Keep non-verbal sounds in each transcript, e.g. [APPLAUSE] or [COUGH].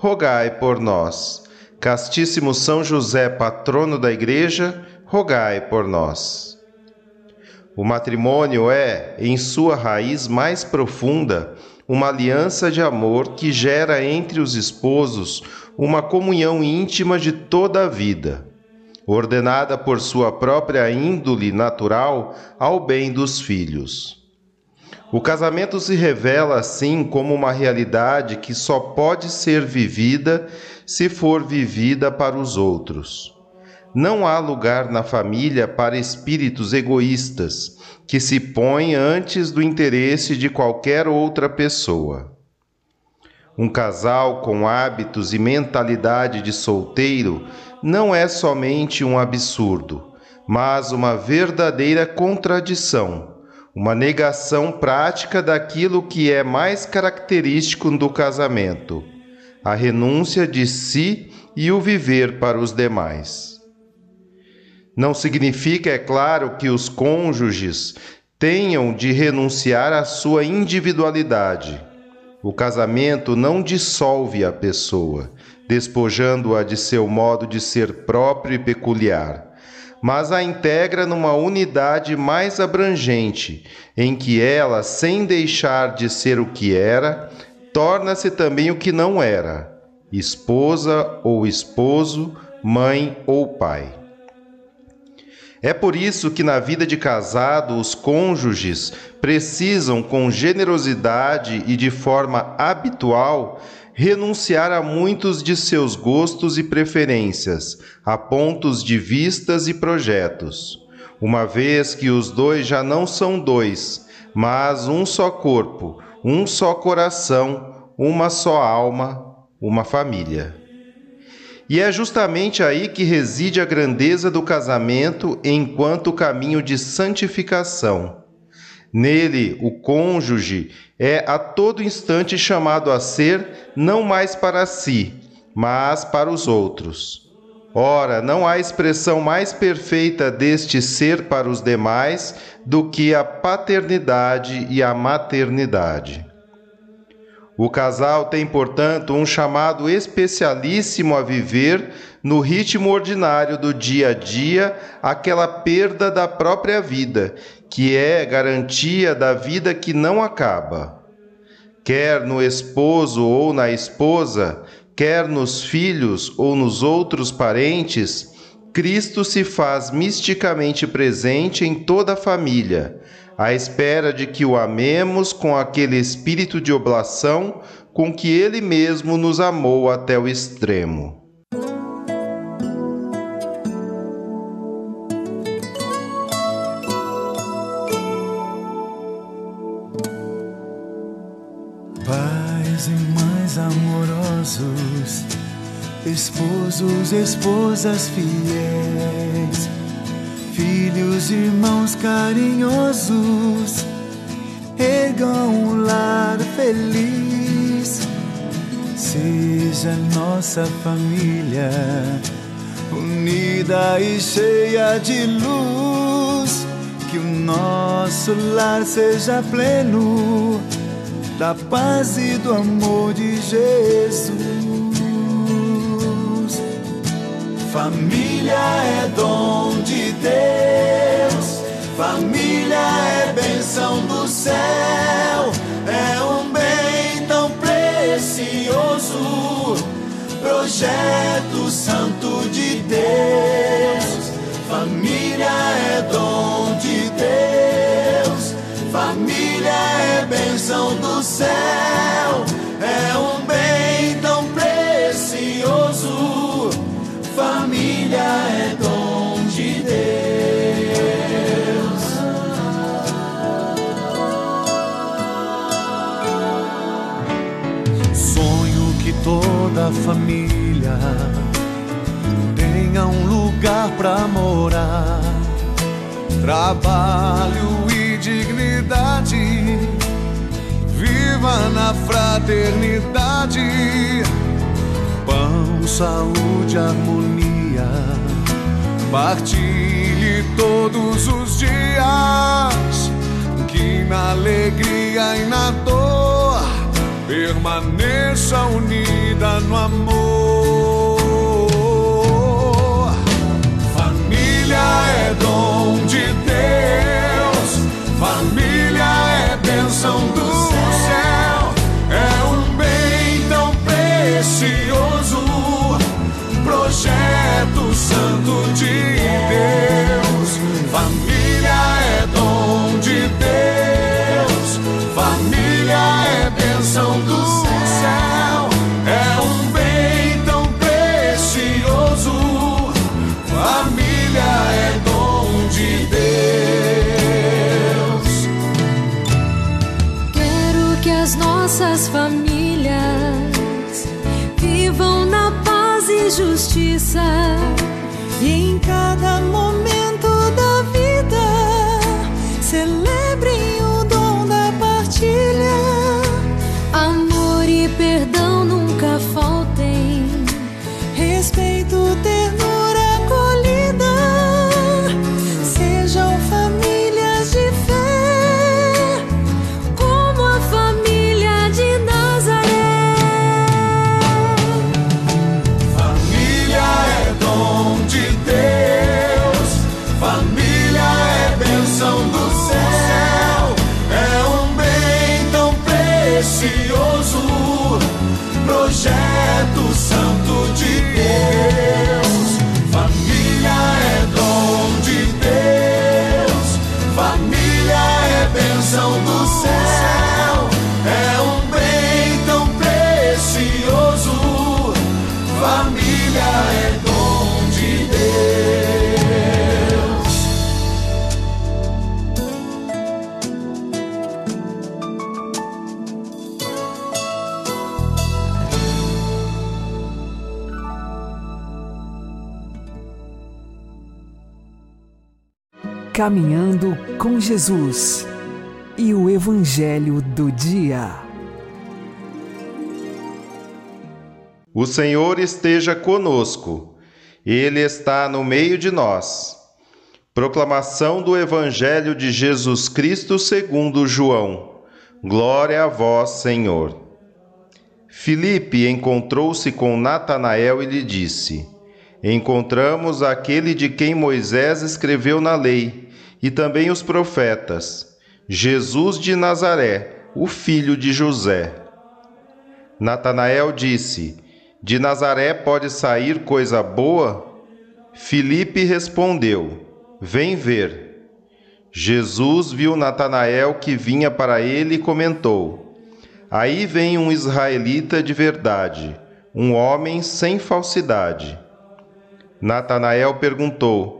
rogai por nós. Castíssimo São José, patrono da Igreja, rogai por nós. O matrimônio é, em sua raiz mais profunda, uma aliança de amor que gera entre os esposos uma comunhão íntima de toda a vida, ordenada por sua própria índole natural ao bem dos filhos. O casamento se revela assim como uma realidade que só pode ser vivida se for vivida para os outros. Não há lugar na família para espíritos egoístas que se põem antes do interesse de qualquer outra pessoa. Um casal com hábitos e mentalidade de solteiro não é somente um absurdo, mas uma verdadeira contradição uma negação prática daquilo que é mais característico do casamento, a renúncia de si e o viver para os demais. Não significa, é claro, que os cônjuges tenham de renunciar à sua individualidade. O casamento não dissolve a pessoa, despojando-a de seu modo de ser próprio e peculiar mas a integra numa unidade mais abrangente, em que ela, sem deixar de ser o que era, torna-se também o que não era, esposa ou esposo, mãe ou pai. É por isso que na vida de casado os cônjuges precisam, com generosidade e de forma habitual, renunciar a muitos de seus gostos e preferências, a pontos de vistas e projetos, uma vez que os dois já não são dois, mas um só corpo, um só coração, uma só alma, uma família. E é justamente aí que reside a grandeza do casamento enquanto caminho de santificação Nele, o cônjuge é a todo instante chamado a ser não mais para si, mas para os outros. Ora, não há expressão mais perfeita deste ser para os demais do que a paternidade e a maternidade. O casal tem, portanto, um chamado especialíssimo a viver no ritmo ordinário do dia a dia aquela perda da própria vida que é garantia da vida que não acaba. Quer no esposo ou na esposa, quer nos filhos ou nos outros parentes, Cristo se faz misticamente presente em toda a família, à espera de que o amemos com aquele espírito de oblação com que ele mesmo nos amou até o extremo. Esposos, esposas fiéis, filhos, irmãos carinhosos, ergam um lar feliz. Seja nossa família unida e cheia de luz, que o nosso lar seja pleno da paz e do amor de Jesus. Família é dom de Deus, família é bênção do céu, é um bem tão precioso, projeto santo de Deus. Família é dom de Deus, família é bênção do céu. Tenha um lugar pra morar, trabalho e dignidade. Viva na fraternidade, pão, saúde, harmonia. Partilhe todos os dias, que na alegria e na dor permaneça unida no amor. Família é dom de Deus, família é bênção do céu, é um bem tão precioso, projeto santo de Deus. É Caminhando com Jesus e o Evangelho do Dia. O Senhor esteja conosco, Ele está no meio de nós. Proclamação do Evangelho de Jesus Cristo segundo João. Glória a vós, Senhor. Filipe encontrou-se com Natanael e lhe disse: Encontramos aquele de quem Moisés escreveu na lei e também os profetas, Jesus de Nazaré, o filho de José. Natanael disse: De Nazaré pode sair coisa boa? Filipe respondeu: Vem ver. Jesus viu Natanael que vinha para ele e comentou: Aí vem um israelita de verdade, um homem sem falsidade. Natanael perguntou: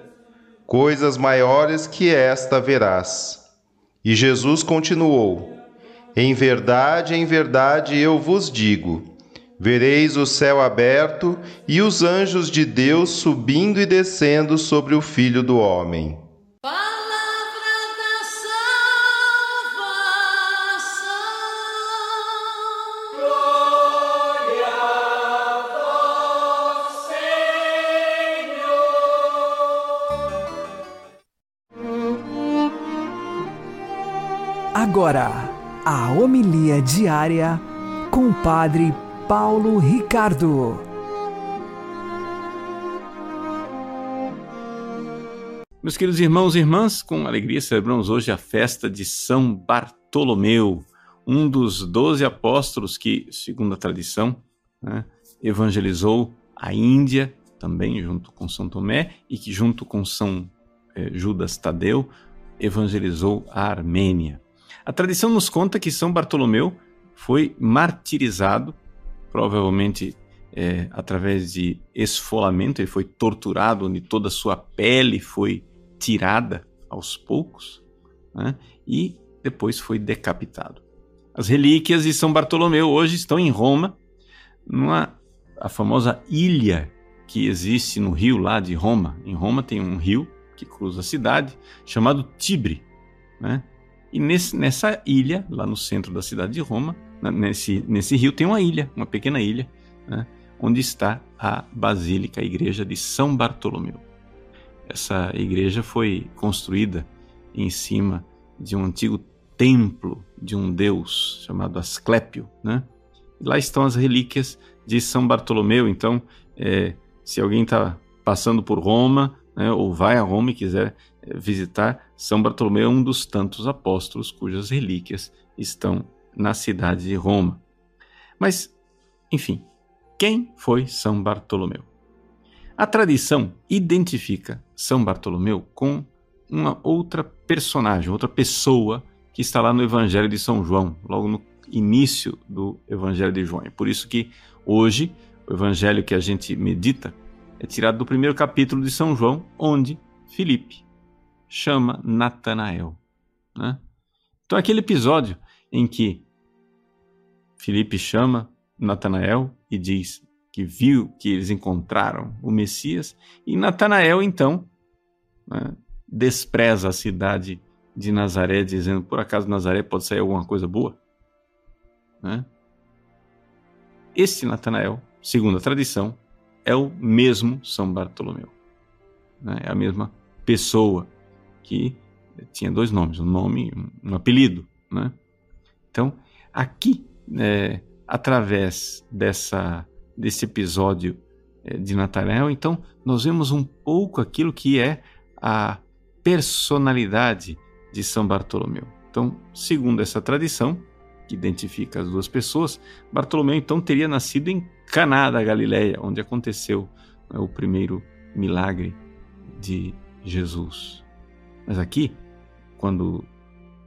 Coisas maiores que esta verás. E Jesus continuou: Em verdade, em verdade eu vos digo: vereis o céu aberto e os anjos de Deus subindo e descendo sobre o Filho do Homem. Agora, a homilia diária com o Padre Paulo Ricardo. Meus queridos irmãos e irmãs, com alegria celebramos hoje a festa de São Bartolomeu, um dos doze apóstolos que, segundo a tradição, né, evangelizou a Índia também junto com São Tomé e que junto com São eh, Judas Tadeu evangelizou a Armênia. A tradição nos conta que São Bartolomeu foi martirizado, provavelmente é, através de esfolamento, ele foi torturado, onde toda a sua pele foi tirada aos poucos, né? e depois foi decapitado. As relíquias de São Bartolomeu hoje estão em Roma, numa a famosa ilha que existe no rio lá de Roma. Em Roma tem um rio que cruza a cidade chamado Tibre, né? E nesse, nessa ilha, lá no centro da cidade de Roma, nesse, nesse rio tem uma ilha, uma pequena ilha, né? onde está a Basílica, a igreja de São Bartolomeu. Essa igreja foi construída em cima de um antigo templo de um deus chamado Asclépio, né? Lá estão as relíquias de São Bartolomeu. Então, é, se alguém está passando por Roma, né, ou vai a Roma e quiser é, visitar, São Bartolomeu é um dos tantos apóstolos cujas relíquias estão na cidade de Roma. Mas, enfim, quem foi São Bartolomeu? A tradição identifica São Bartolomeu com uma outra personagem, outra pessoa que está lá no Evangelho de São João, logo no início do Evangelho de João. É por isso que hoje o Evangelho que a gente medita é tirado do primeiro capítulo de São João, onde Filipe chama Natanael. Né? Então, aquele episódio em que Filipe chama Natanael e diz que viu que eles encontraram o Messias, e Natanael, então, né, despreza a cidade de Nazaré, dizendo: por acaso Nazaré pode sair alguma coisa boa? Né? Este Natanael, segundo a tradição, é o mesmo São Bartolomeu. Né? É a mesma pessoa que tinha dois nomes, um nome um apelido. Né? Então, aqui, é, através dessa, desse episódio é, de Natanael, então, nós vemos um pouco aquilo que é a personalidade de São Bartolomeu. Então, segundo essa tradição, que identifica as duas pessoas, Bartolomeu então teria nascido em Caná da Galileia, onde aconteceu né, o primeiro milagre de Jesus. Mas aqui, quando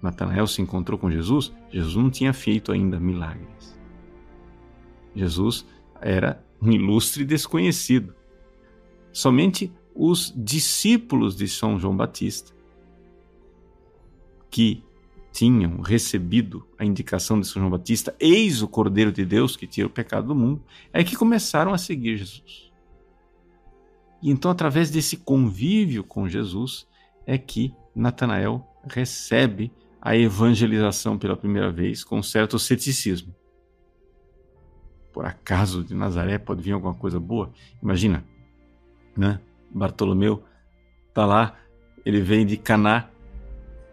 Natanael se encontrou com Jesus, Jesus não tinha feito ainda milagres. Jesus era um ilustre desconhecido. Somente os discípulos de São João Batista, que tinham recebido a indicação de São João Batista, eis o Cordeiro de Deus que tira o pecado do mundo, é que começaram a seguir Jesus. E então, através desse convívio com Jesus, é que Natanael recebe a evangelização pela primeira vez com certo ceticismo. Por acaso de Nazaré pode vir alguma coisa boa? Imagina, né? Bartolomeu está lá, ele vem de Caná,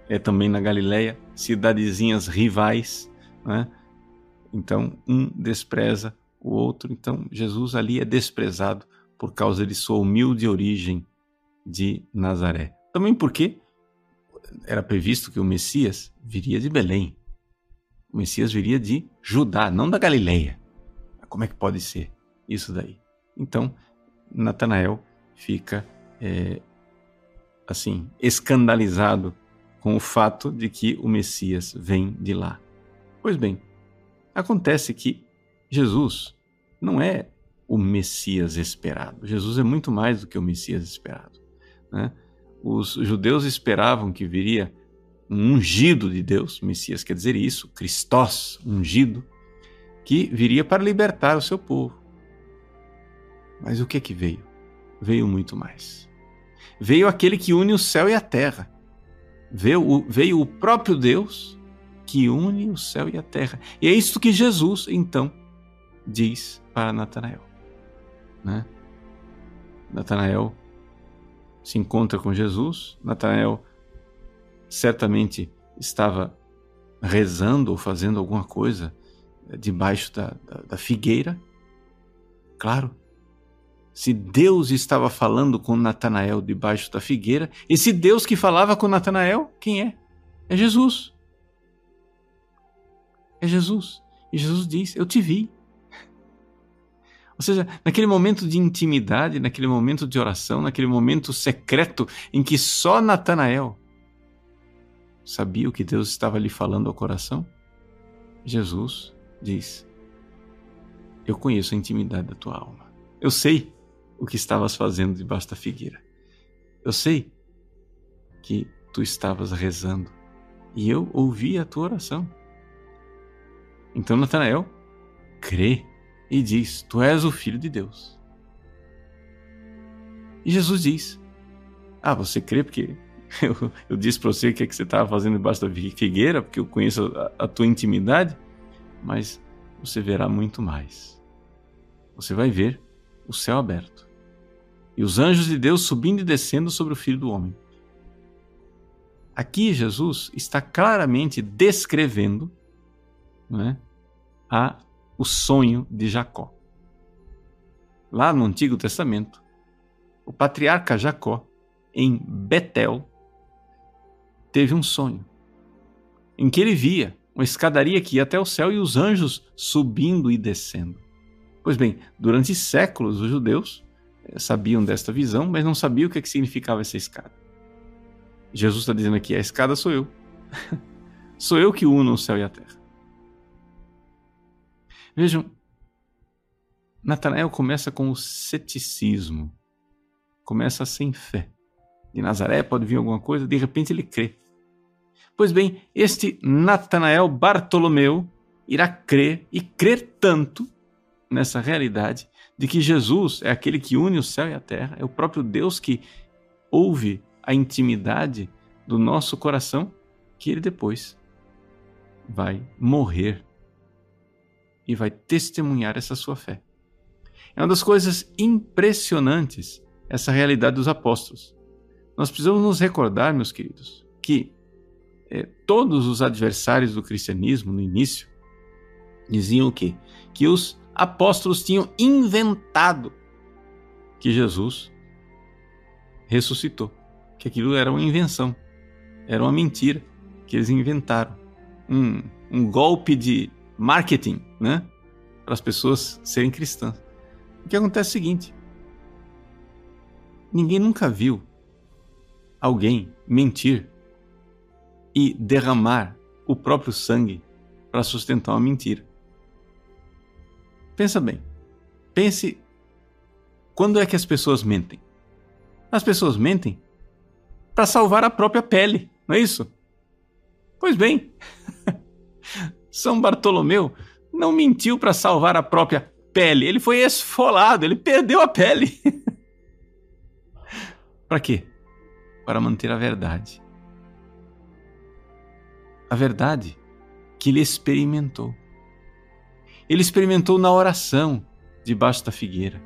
é também na Galileia, cidadezinhas rivais, né? Então um despreza o outro. Então Jesus ali é desprezado por causa de sua humilde origem de Nazaré. Também porque era previsto que o Messias viria de Belém. O Messias viria de Judá, não da Galileia. Como é que pode ser isso daí? Então Natanael fica é, assim escandalizado com o fato de que o Messias vem de lá. Pois bem, acontece que Jesus não é o Messias esperado. Jesus é muito mais do que o Messias esperado. Né? Os judeus esperavam que viria um ungido de Deus, Messias quer dizer isso, Cristós, ungido, que viria para libertar o seu povo. Mas o que é que veio? Veio muito mais. Veio aquele que une o céu e a terra Veio o, veio o próprio Deus que une o céu e a terra. E é isso que Jesus, então, diz para Natanael. Né? Natanael se encontra com Jesus. Natanael certamente estava rezando ou fazendo alguma coisa debaixo da, da, da figueira. Claro, se Deus estava falando com Natanael debaixo da figueira, esse Deus que falava com Natanael, quem é? É Jesus. É Jesus. E Jesus diz: Eu te vi. Ou seja, naquele momento de intimidade, naquele momento de oração, naquele momento secreto em que só Natanael sabia o que Deus estava lhe falando ao coração, Jesus diz: Eu conheço a intimidade da tua alma. Eu sei o que estavas fazendo debaixo da figueira. Eu sei que tu estavas rezando e eu ouvi a tua oração. Então Natanael crê e diz: Tu és o filho de Deus. E Jesus diz: Ah, você crê porque [LAUGHS] eu, eu disse para você o que, é que você estava fazendo debaixo da figueira, porque eu conheço a, a tua intimidade, mas você verá muito mais. Você vai ver o céu aberto e os anjos de Deus subindo e descendo sobre o filho do homem. Aqui Jesus está claramente descrevendo né, a, o sonho de Jacó. Lá no Antigo Testamento, o patriarca Jacó, em Betel, teve um sonho em que ele via uma escadaria que ia até o céu e os anjos subindo e descendo. Pois bem, durante séculos os judeus eh, sabiam desta visão, mas não sabiam o que, é significava essa escada. Jesus está dizendo aqui: a escada sou eu. [LAUGHS] sou eu que uno o céu e a terra. Vejam, Natanael começa com o ceticismo, começa sem fé. De Nazaré pode vir alguma coisa, de repente ele crê. Pois bem, este Natanael Bartolomeu irá crer e crer tanto nessa realidade de que Jesus é aquele que une o céu e a terra, é o próprio Deus que ouve a intimidade do nosso coração, que ele depois vai morrer e vai testemunhar essa sua fé. É uma das coisas impressionantes essa realidade dos apóstolos. Nós precisamos nos recordar, meus queridos, que é, todos os adversários do cristianismo no início diziam o quê? Que os apóstolos tinham inventado que Jesus ressuscitou, que aquilo era uma invenção, era uma mentira que eles inventaram, um, um golpe de marketing, né, para as pessoas serem cristãs. O que acontece é o seguinte: ninguém nunca viu alguém mentir e derramar o próprio sangue para sustentar uma mentira. Pensa bem. Pense quando é que as pessoas mentem? As pessoas mentem para salvar a própria pele, não é isso? Pois bem, [LAUGHS] São Bartolomeu não mentiu para salvar a própria pele, ele foi esfolado, ele perdeu a pele. [LAUGHS] para quê? Para manter a verdade a verdade que ele experimentou. Ele experimentou na oração debaixo da figueira.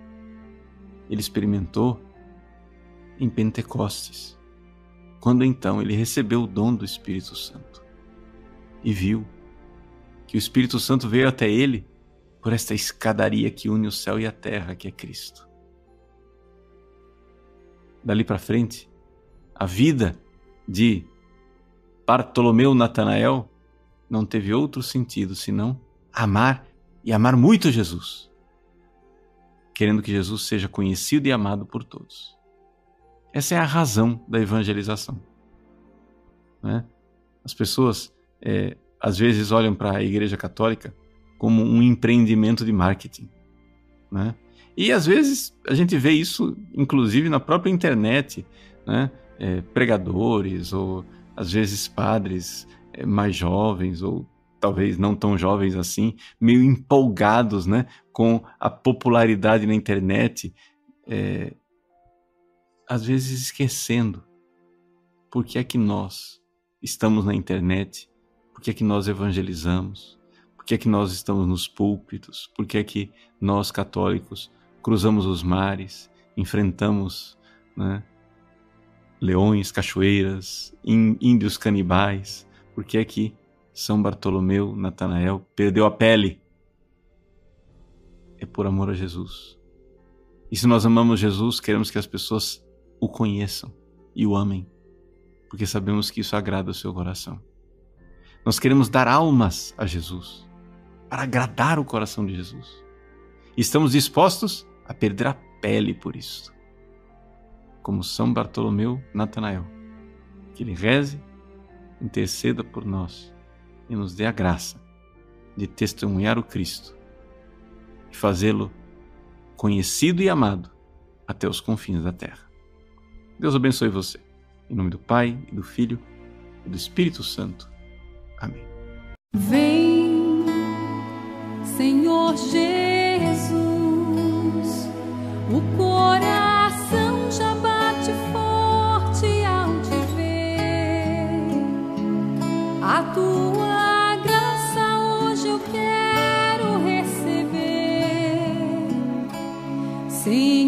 Ele experimentou em Pentecostes, quando então ele recebeu o dom do Espírito Santo e viu que o Espírito Santo veio até ele por esta escadaria que une o céu e a terra, que é Cristo. Dali para frente, a vida de Bartolomeu Natanael não teve outro sentido senão amar e amar muito Jesus, querendo que Jesus seja conhecido e amado por todos. Essa é a razão da evangelização. Né? As pessoas é, às vezes olham para a Igreja Católica como um empreendimento de marketing. Né? E às vezes a gente vê isso, inclusive na própria internet, né? É, pregadores ou às vezes padres eh, mais jovens ou talvez não tão jovens assim, meio empolgados, né, com a popularidade na internet, é, às vezes esquecendo por que é que nós estamos na internet, por que é que nós evangelizamos, por que é que nós estamos nos púlpitos, por que é que nós católicos cruzamos os mares, enfrentamos, né, leões, cachoeiras, índios canibais. Por que é que São Bartolomeu, Natanael, perdeu a pele? É por amor a Jesus. E se nós amamos Jesus, queremos que as pessoas o conheçam e o amem, porque sabemos que isso agrada o seu coração. Nós queremos dar almas a Jesus, para agradar o coração de Jesus. Estamos dispostos a perder a pele por isso. Como São Bartolomeu Natanael. Que ele reze, interceda por nós e nos dê a graça de testemunhar o Cristo e fazê-lo conhecido e amado até os confins da terra. Deus abençoe você. Em nome do Pai, e do Filho e do Espírito Santo. Amém. Vem, Senhor Jesus, o coração já bate forte ao te ver. A tua graça hoje eu quero receber. Sem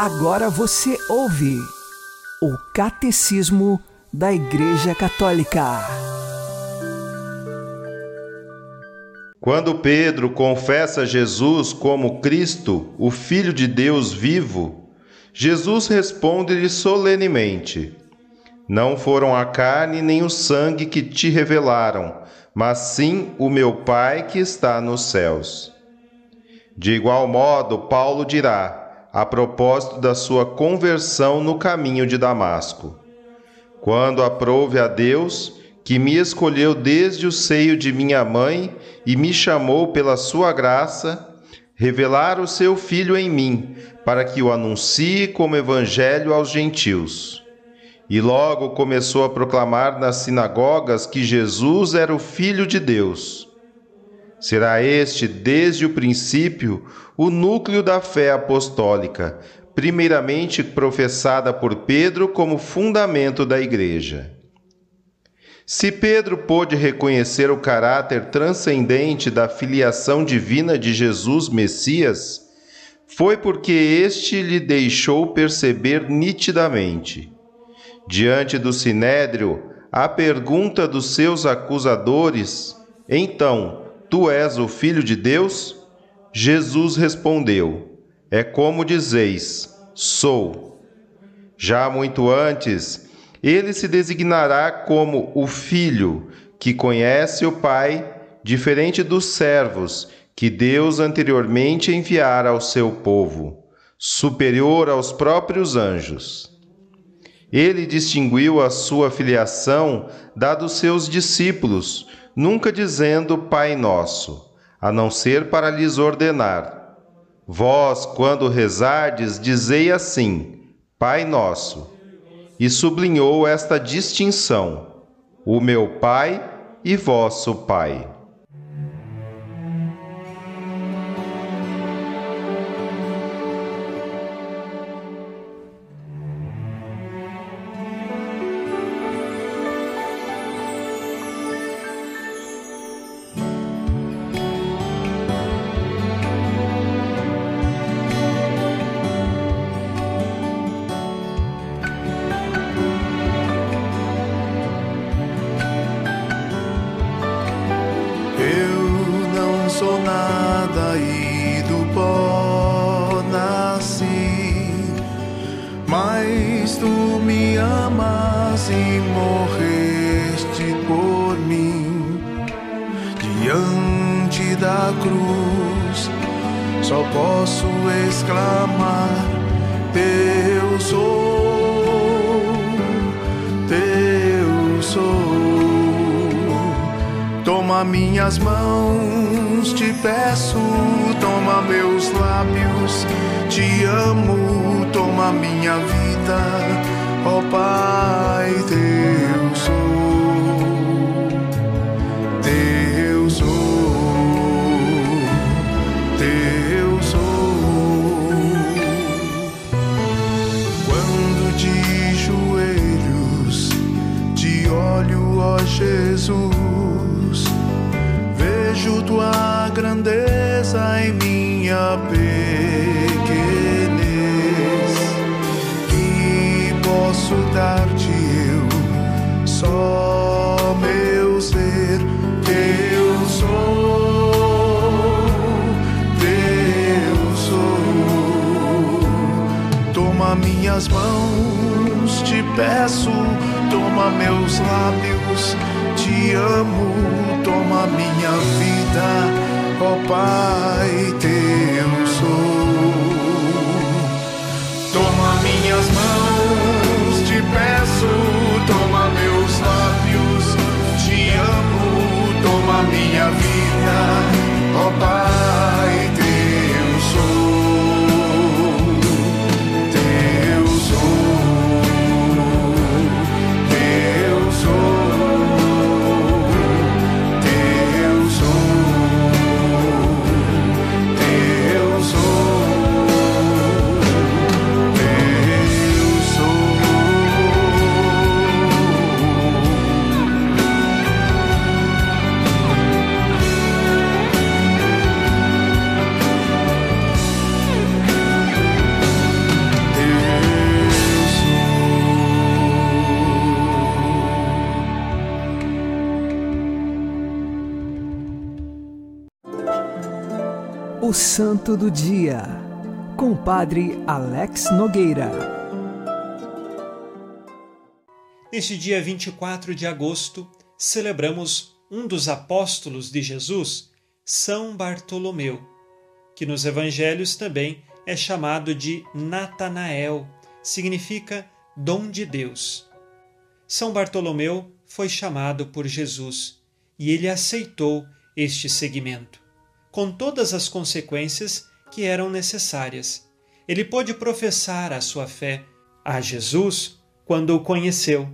Agora você ouve o Catecismo da Igreja Católica. Quando Pedro confessa Jesus como Cristo, o Filho de Deus vivo, Jesus responde-lhe solenemente: Não foram a carne nem o sangue que te revelaram, mas sim o meu Pai que está nos céus. De igual modo, Paulo dirá, a propósito da sua conversão no caminho de Damasco: Quando aprouve a Deus, que me escolheu desde o seio de minha mãe e me chamou pela sua graça, revelar o seu Filho em mim, para que o anuncie como evangelho aos gentios. e logo começou a proclamar nas sinagogas que Jesus era o Filho de Deus. Será este, desde o princípio, o núcleo da fé apostólica, primeiramente professada por Pedro como fundamento da Igreja. Se Pedro pôde reconhecer o caráter transcendente da filiação divina de Jesus Messias, foi porque este lhe deixou perceber nitidamente. Diante do sinédrio, a pergunta dos seus acusadores: Então, tu és o filho de Deus? Jesus respondeu: É como dizeis: Sou. Já muito antes, ele se designará como o filho que conhece o Pai, diferente dos servos que Deus anteriormente enviara ao seu povo, superior aos próprios anjos. Ele distinguiu a sua filiação da dos seus discípulos, nunca dizendo Pai Nosso, a não ser para lhes ordenar. Vós, quando rezardes, dizei assim: Pai Nosso e sublinhou esta distinção: o meu Pai e vosso Pai. Minhas mãos. Te peço, toma meus lábios, te amo, toma minha vida, ó oh, Pai, teu sou, teu sou, teu sou. Quando de joelhos te olho, ó Jesus grandeza em minha pequenez. Que posso dar-te eu, só meu ser, teu sou, teu sou. Toma minhas mãos, te peço, toma meus lábios, te amo toma minha vida, ó Pai, teu sou. Toma minhas mãos, te peço, toma meus lábios, te amo, toma minha vida, ó Pai, O Santo do Dia, com o Padre Alex Nogueira. Neste dia 24 de agosto, celebramos um dos apóstolos de Jesus, São Bartolomeu, que nos evangelhos também é chamado de Natanael, significa dom de Deus. São Bartolomeu foi chamado por Jesus e ele aceitou este seguimento com todas as consequências que eram necessárias. Ele pôde professar a sua fé a Jesus quando o conheceu.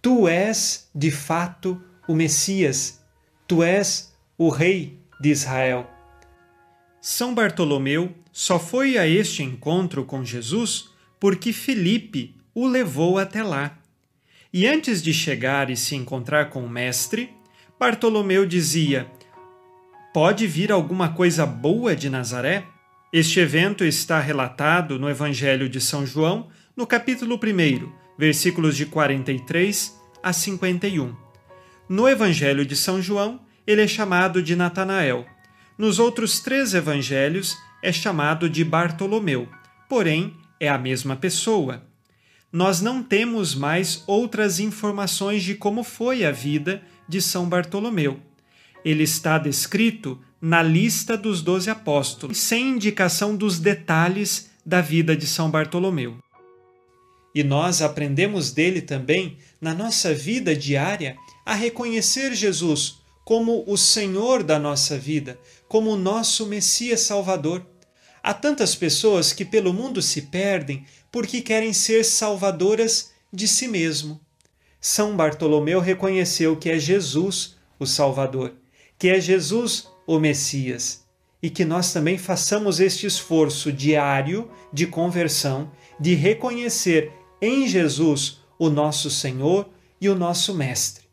Tu és, de fato, o Messias, tu és o Rei de Israel. São Bartolomeu só foi a este encontro com Jesus porque Felipe o levou até lá. E antes de chegar e se encontrar com o Mestre, Bartolomeu dizia: Pode vir alguma coisa boa de Nazaré? Este evento está relatado no Evangelho de São João, no capítulo 1, versículos de 43 a 51. No Evangelho de São João, ele é chamado de Natanael. Nos outros três evangelhos, é chamado de Bartolomeu, porém é a mesma pessoa. Nós não temos mais outras informações de como foi a vida de São Bartolomeu. Ele está descrito na lista dos doze apóstolos, sem indicação dos detalhes da vida de São Bartolomeu. E nós aprendemos dele também, na nossa vida diária, a reconhecer Jesus como o Senhor da nossa vida, como o nosso Messias Salvador. Há tantas pessoas que pelo mundo se perdem porque querem ser salvadoras de si mesmo. São Bartolomeu reconheceu que é Jesus o Salvador, que é Jesus o Messias, e que nós também façamos este esforço diário de conversão, de reconhecer em Jesus o nosso Senhor e o nosso Mestre.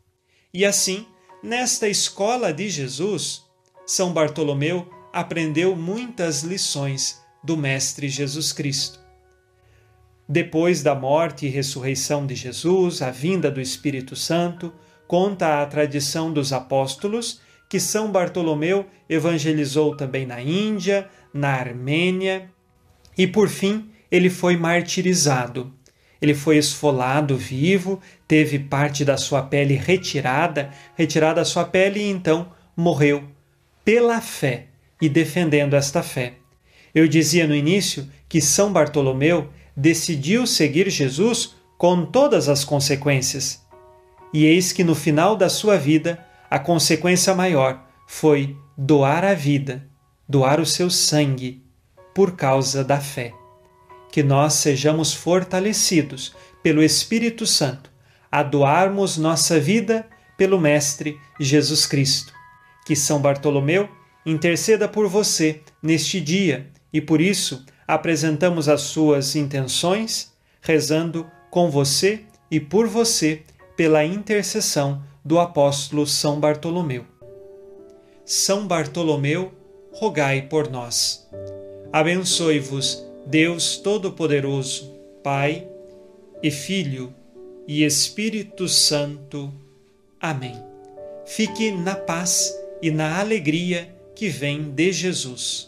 E assim, nesta escola de Jesus, São Bartolomeu aprendeu muitas lições do Mestre Jesus Cristo. Depois da morte e ressurreição de Jesus, a vinda do Espírito Santo, conta a tradição dos apóstolos que São Bartolomeu evangelizou também na Índia, na Armênia e, por fim, ele foi martirizado. Ele foi esfolado vivo, teve parte da sua pele retirada, retirada a sua pele e então morreu pela fé e defendendo esta fé. Eu dizia no início que São Bartolomeu decidiu seguir Jesus com todas as consequências. E eis que no final da sua vida, a consequência maior foi doar a vida, doar o seu sangue, por causa da fé que nós sejamos fortalecidos pelo Espírito Santo a doarmos nossa vida pelo Mestre Jesus Cristo. Que São Bartolomeu interceda por você neste dia e por isso apresentamos as suas intenções, rezando com você e por você pela intercessão do apóstolo São Bartolomeu. São Bartolomeu, rogai por nós. Abençoe-vos Deus Todo-Poderoso, Pai e Filho e Espírito Santo. Amém. Fique na paz e na alegria que vem de Jesus.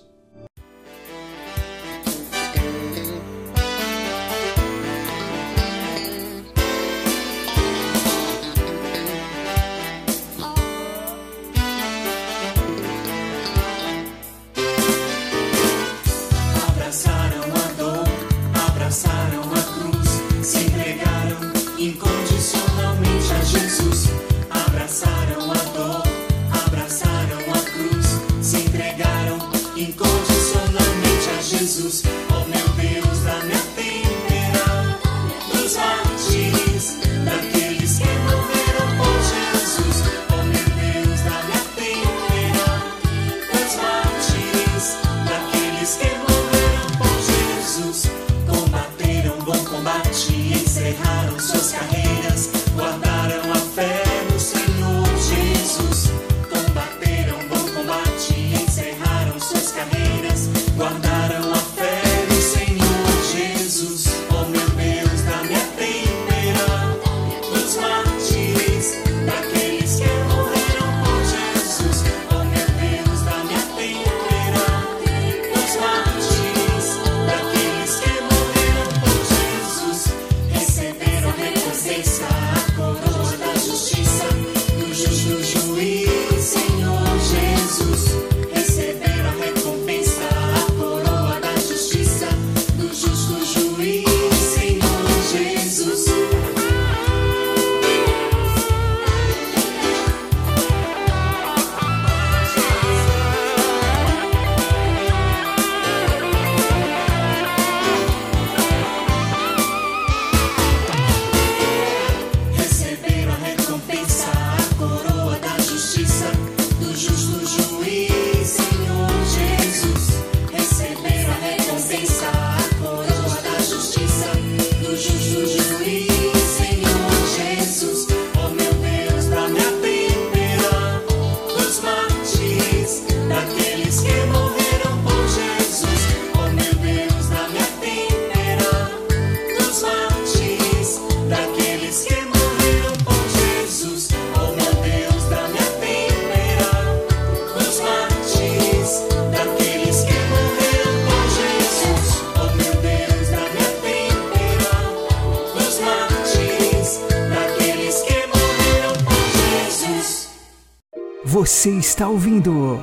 Você está ouvindo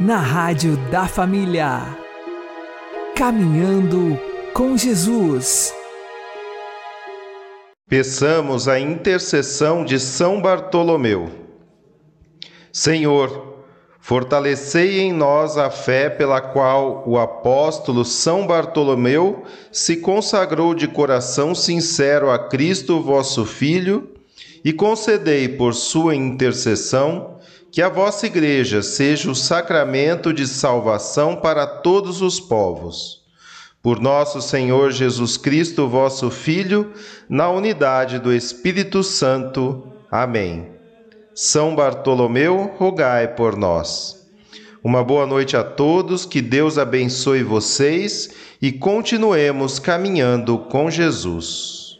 na Rádio da Família. Caminhando com Jesus. Peçamos a intercessão de São Bartolomeu. Senhor, fortalecei em nós a fé pela qual o apóstolo São Bartolomeu se consagrou de coração sincero a Cristo, vosso Filho, e concedei por sua intercessão que a vossa Igreja seja o sacramento de salvação para todos os povos. Por nosso Senhor Jesus Cristo, vosso Filho, na unidade do Espírito Santo. Amém. São Bartolomeu, rogai por nós. Uma boa noite a todos, que Deus abençoe vocês e continuemos caminhando com Jesus.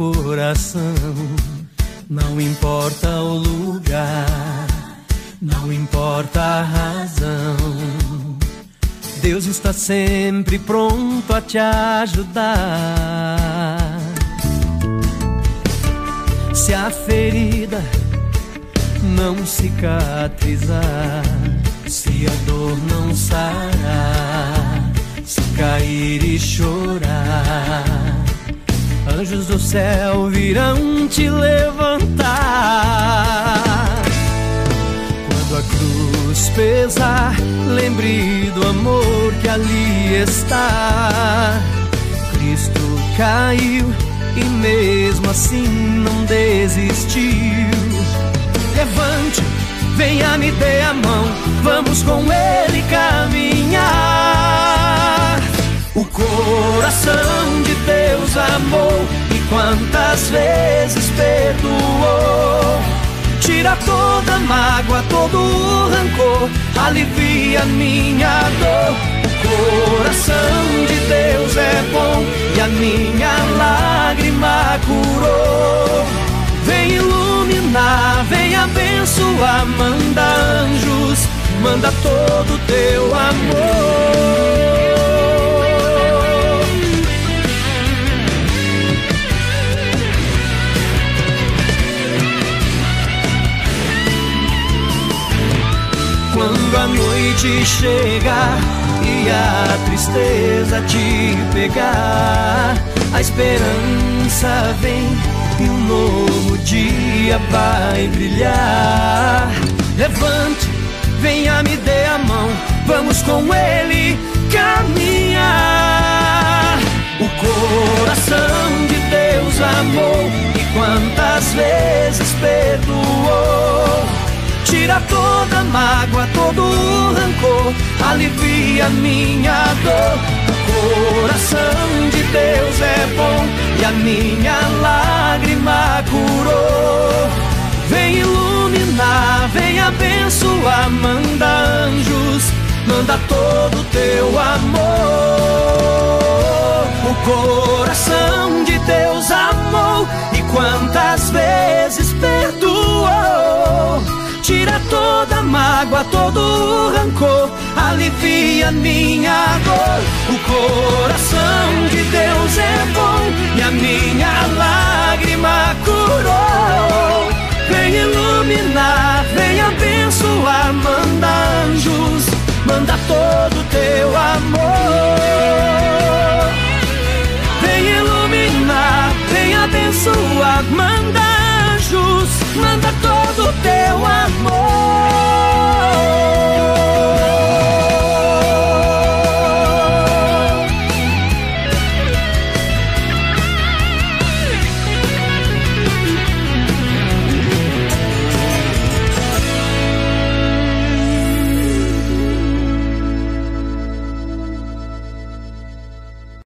Coração. Não importa o lugar, não importa a razão. Deus está sempre pronto a te ajudar. Se a ferida não cicatrizar, se a dor não sarar, se cair e chorar, anjos do céu virão te levantar. Quando a cruz pesar, lembre do amor que ali está. Cristo caiu e mesmo assim não desistiu. Levante, venha me dê a mão, vamos com ele Deus amou e quantas vezes perdoou. Tira toda mágoa, todo o rancor, alivia minha dor. O coração de Deus é bom e a minha lágrima curou. Vem iluminar, vem abençoar, manda anjos, manda todo teu amor. Quando a noite chegar e a tristeza te pegar, a esperança vem e um novo dia vai brilhar. Levante, venha me dê a mão, vamos com ele caminhar. O coração de Deus amou e quantas vezes perdoou. Tira toda mágoa, todo o rancor, alivia minha dor. O coração de Deus é bom e a minha lágrima curou. Vem iluminar, vem abençoar, manda anjos, manda todo teu amor. O coração de Deus amou e quantas vezes perdoou. Tira toda mágoa, todo o rancor, alivia minha dor. O coração de Deus é bom e a minha lágrima curou. Vem iluminar, vem abençoar, manda anjos, manda todo teu amor. Vem iluminar, vem abençoar, manda anjos, anjos, manda todo o teu amor.